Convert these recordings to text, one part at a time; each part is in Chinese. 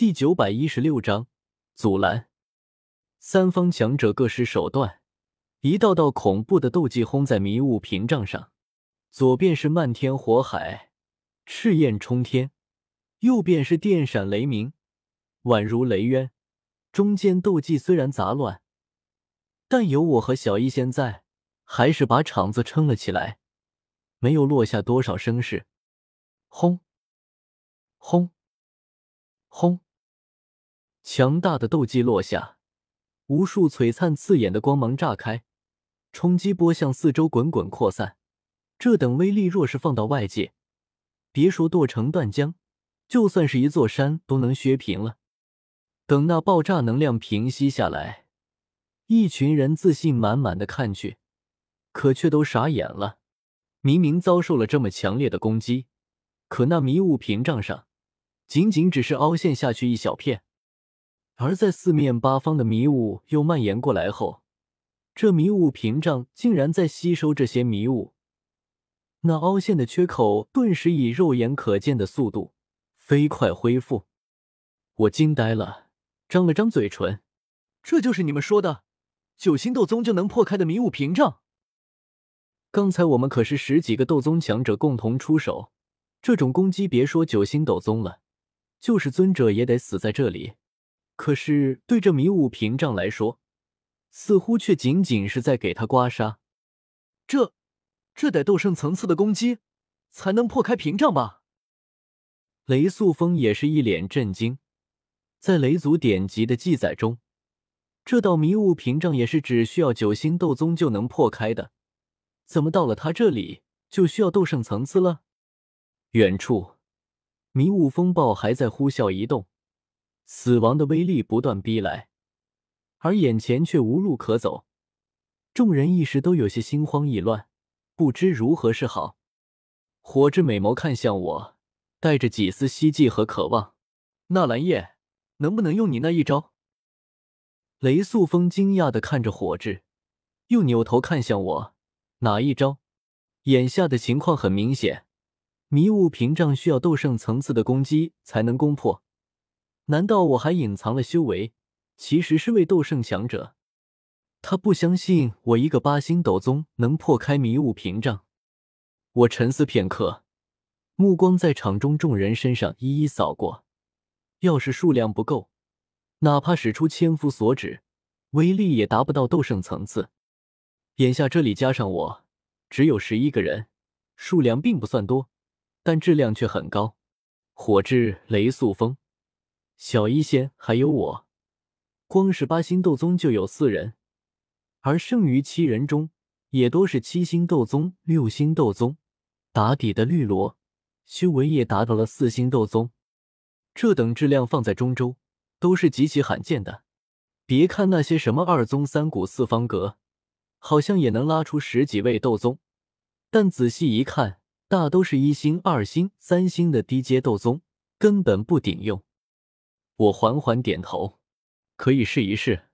第九百一十六章阻拦。三方强者各施手段，一道道恐怖的斗技轰在迷雾屏障上。左边是漫天火海，赤焰冲天；右边是电闪雷鸣，宛如雷渊。中间斗技虽然杂乱，但有我和小医仙在，还是把场子撑了起来，没有落下多少声势。轰！轰！轰！强大的斗技落下，无数璀璨刺眼的光芒炸开，冲击波向四周滚滚扩散。这等威力，若是放到外界，别说剁成断浆，就算是一座山都能削平了。等那爆炸能量平息下来，一群人自信满满的看去，可却都傻眼了。明明遭受了这么强烈的攻击，可那迷雾屏障上，仅仅只是凹陷下去一小片。而在四面八方的迷雾又蔓延过来后，这迷雾屏障竟然在吸收这些迷雾，那凹陷的缺口顿时以肉眼可见的速度飞快恢复。我惊呆了，张了张嘴唇：“这就是你们说的九星斗宗就能破开的迷雾屏障？刚才我们可是十几个斗宗强者共同出手，这种攻击别说九星斗宗了，就是尊者也得死在这里。”可是，对这迷雾屏障来说，似乎却仅仅是在给他刮痧。这，这得斗圣层次的攻击才能破开屏障吧？雷素风也是一脸震惊。在雷族典籍的记载中，这道迷雾屏障也是只需要九星斗宗就能破开的，怎么到了他这里就需要斗圣层次了？远处，迷雾风暴还在呼啸移动。死亡的威力不断逼来，而眼前却无路可走，众人一时都有些心慌意乱，不知如何是好。火之美眸看向我，带着几丝希冀和渴望：“纳兰叶，能不能用你那一招？”雷素风惊讶的看着火之，又扭头看向我：“哪一招？”眼下的情况很明显，迷雾屏障需要斗圣层次的攻击才能攻破。难道我还隐藏了修为？其实是位斗圣强者。他不相信我一个八星斗宗能破开迷雾屏障。我沉思片刻，目光在场中众人身上一一扫过。要是数量不够，哪怕使出千夫所指，威力也达不到斗圣层次。眼下这里加上我，只有十一个人，数量并不算多，但质量却很高。火之雷速风。小医仙还有我，光是八星斗宗就有四人，而剩余七人中也都是七星斗宗、六星斗宗。打底的绿萝修为也达到了四星斗宗，这等质量放在中州都是极其罕见的。别看那些什么二宗三谷四方阁，好像也能拉出十几位斗宗，但仔细一看，大都是一星、二星、三星的低阶斗宗，根本不顶用。我缓缓点头，可以试一试。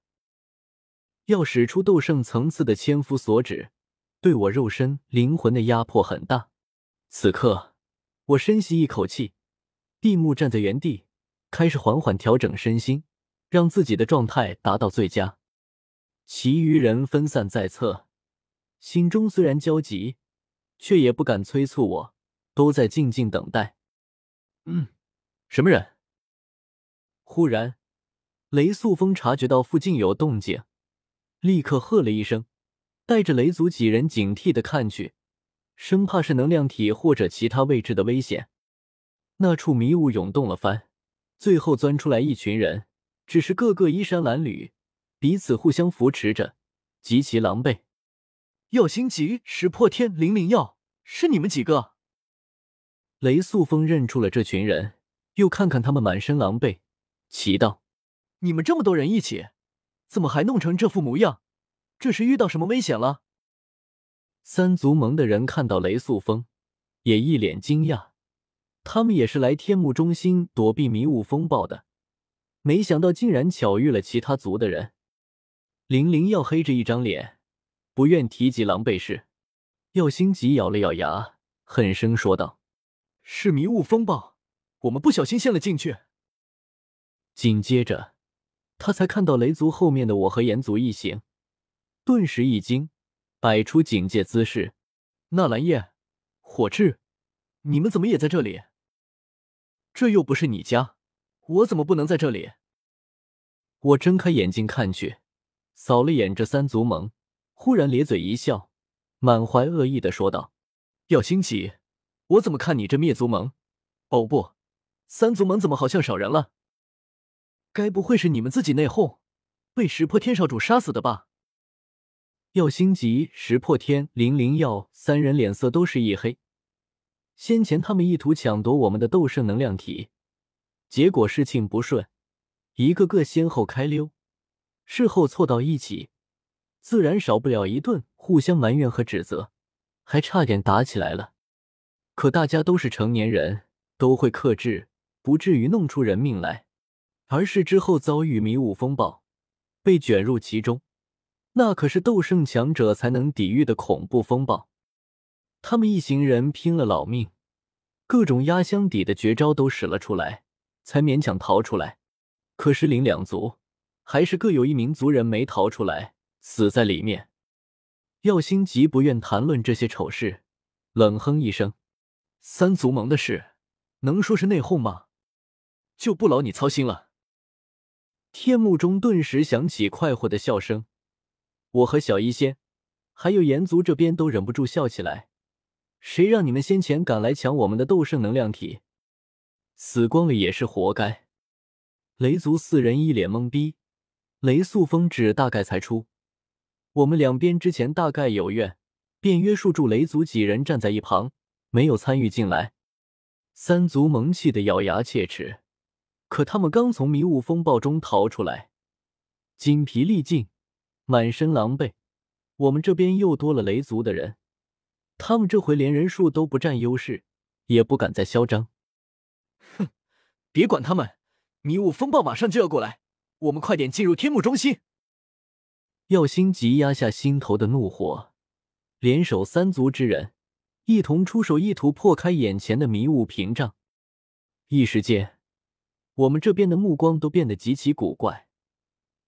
要使出斗圣层次的千夫所指，对我肉身灵魂的压迫很大。此刻，我深吸一口气，闭目站在原地，开始缓缓调整身心，让自己的状态达到最佳。其余人分散在侧，心中虽然焦急，却也不敢催促我，都在静静等待。嗯，什么人？忽然，雷素风察觉到附近有动静，立刻喝了一声，带着雷族几人警惕的看去，生怕是能量体或者其他位置的危险。那处迷雾涌动了番，最后钻出来一群人，只是个个衣衫褴褛，彼此互相扶持着，极其狼狈。药心急，石破天，灵灵药，是你们几个？雷素风认出了这群人，又看看他们满身狼狈。奇道：“你们这么多人一起，怎么还弄成这副模样？这是遇到什么危险了？”三族盟的人看到雷素风，也一脸惊讶。他们也是来天幕中心躲避迷雾风暴的，没想到竟然巧遇了其他族的人。林灵要黑着一张脸，不愿提及狼狈事。耀星急咬了咬牙，狠声说道：“是迷雾风暴，我们不小心陷了进去。”紧接着，他才看到雷族后面的我和炎族一行，顿时一惊，摆出警戒姿势。纳兰叶、火炽，你们怎么也在这里？这又不是你家，我怎么不能在这里？我睁开眼睛看去，扫了眼这三族盟，忽然咧嘴一笑，满怀恶意的说道：“耀星奇，我怎么看你这灭族盟？哦不，三族盟怎么好像少人了？该不会是你们自己内讧，被石破天少主杀死的吧？”耀星级、石破天、林灵耀三人脸色都是一黑。先前他们意图抢夺我们的斗圣能量体，结果事情不顺。一个个先后开溜，事后凑到一起，自然少不了一顿互相埋怨和指责，还差点打起来了。可大家都是成年人，都会克制，不至于弄出人命来。而是之后遭遇迷雾风暴，被卷入其中，那可是斗圣强者才能抵御的恐怖风暴。他们一行人拼了老命，各种压箱底的绝招都使了出来，才勉强逃出来。可是林两族还是各有一名族人没逃出来，死在里面。耀星极不愿谈论这些丑事，冷哼一声：“三族盟的事，能说是内讧吗？就不劳你操心了。”天幕中顿时响起快活的笑声，我和小医仙，还有炎族这边都忍不住笑起来。谁让你们先前敢来抢我们的斗圣能量体，死光了也是活该。雷族四人一脸懵逼，雷速风指大概才出，我们两边之前大概有怨，便约束住雷族几人站在一旁，没有参与进来。三族萌气的咬牙切齿，可他们刚从迷雾风暴中逃出来，筋疲力尽，满身狼狈。我们这边又多了雷族的人，他们这回连人数都不占优势，也不敢再嚣张。哼，别管他们。迷雾风暴马上就要过来，我们快点进入天幕中心。耀星急压下心头的怒火，联手三族之人，一同出手，意图破开眼前的迷雾屏障。一时间，我们这边的目光都变得极其古怪，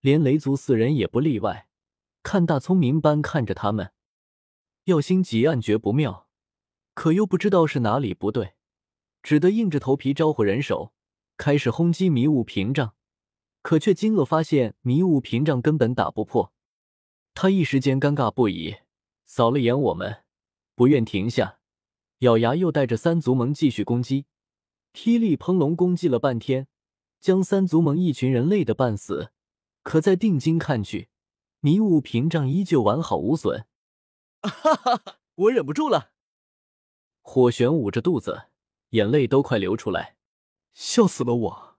连雷族四人也不例外，看大聪明般看着他们。耀星急暗觉不妙，可又不知道是哪里不对，只得硬着头皮招呼人手。开始轰击迷雾屏障，可却惊愕发现迷雾屏障根本打不破。他一时间尴尬不已，扫了眼我们，不愿停下，咬牙又带着三族盟继续攻击。霹雳喷龙攻击了半天，将三足盟一群人累得半死。可在定睛看去，迷雾屏障依旧完好无损。哈哈哈！我忍不住了。火玄捂着肚子，眼泪都快流出来。笑死了我！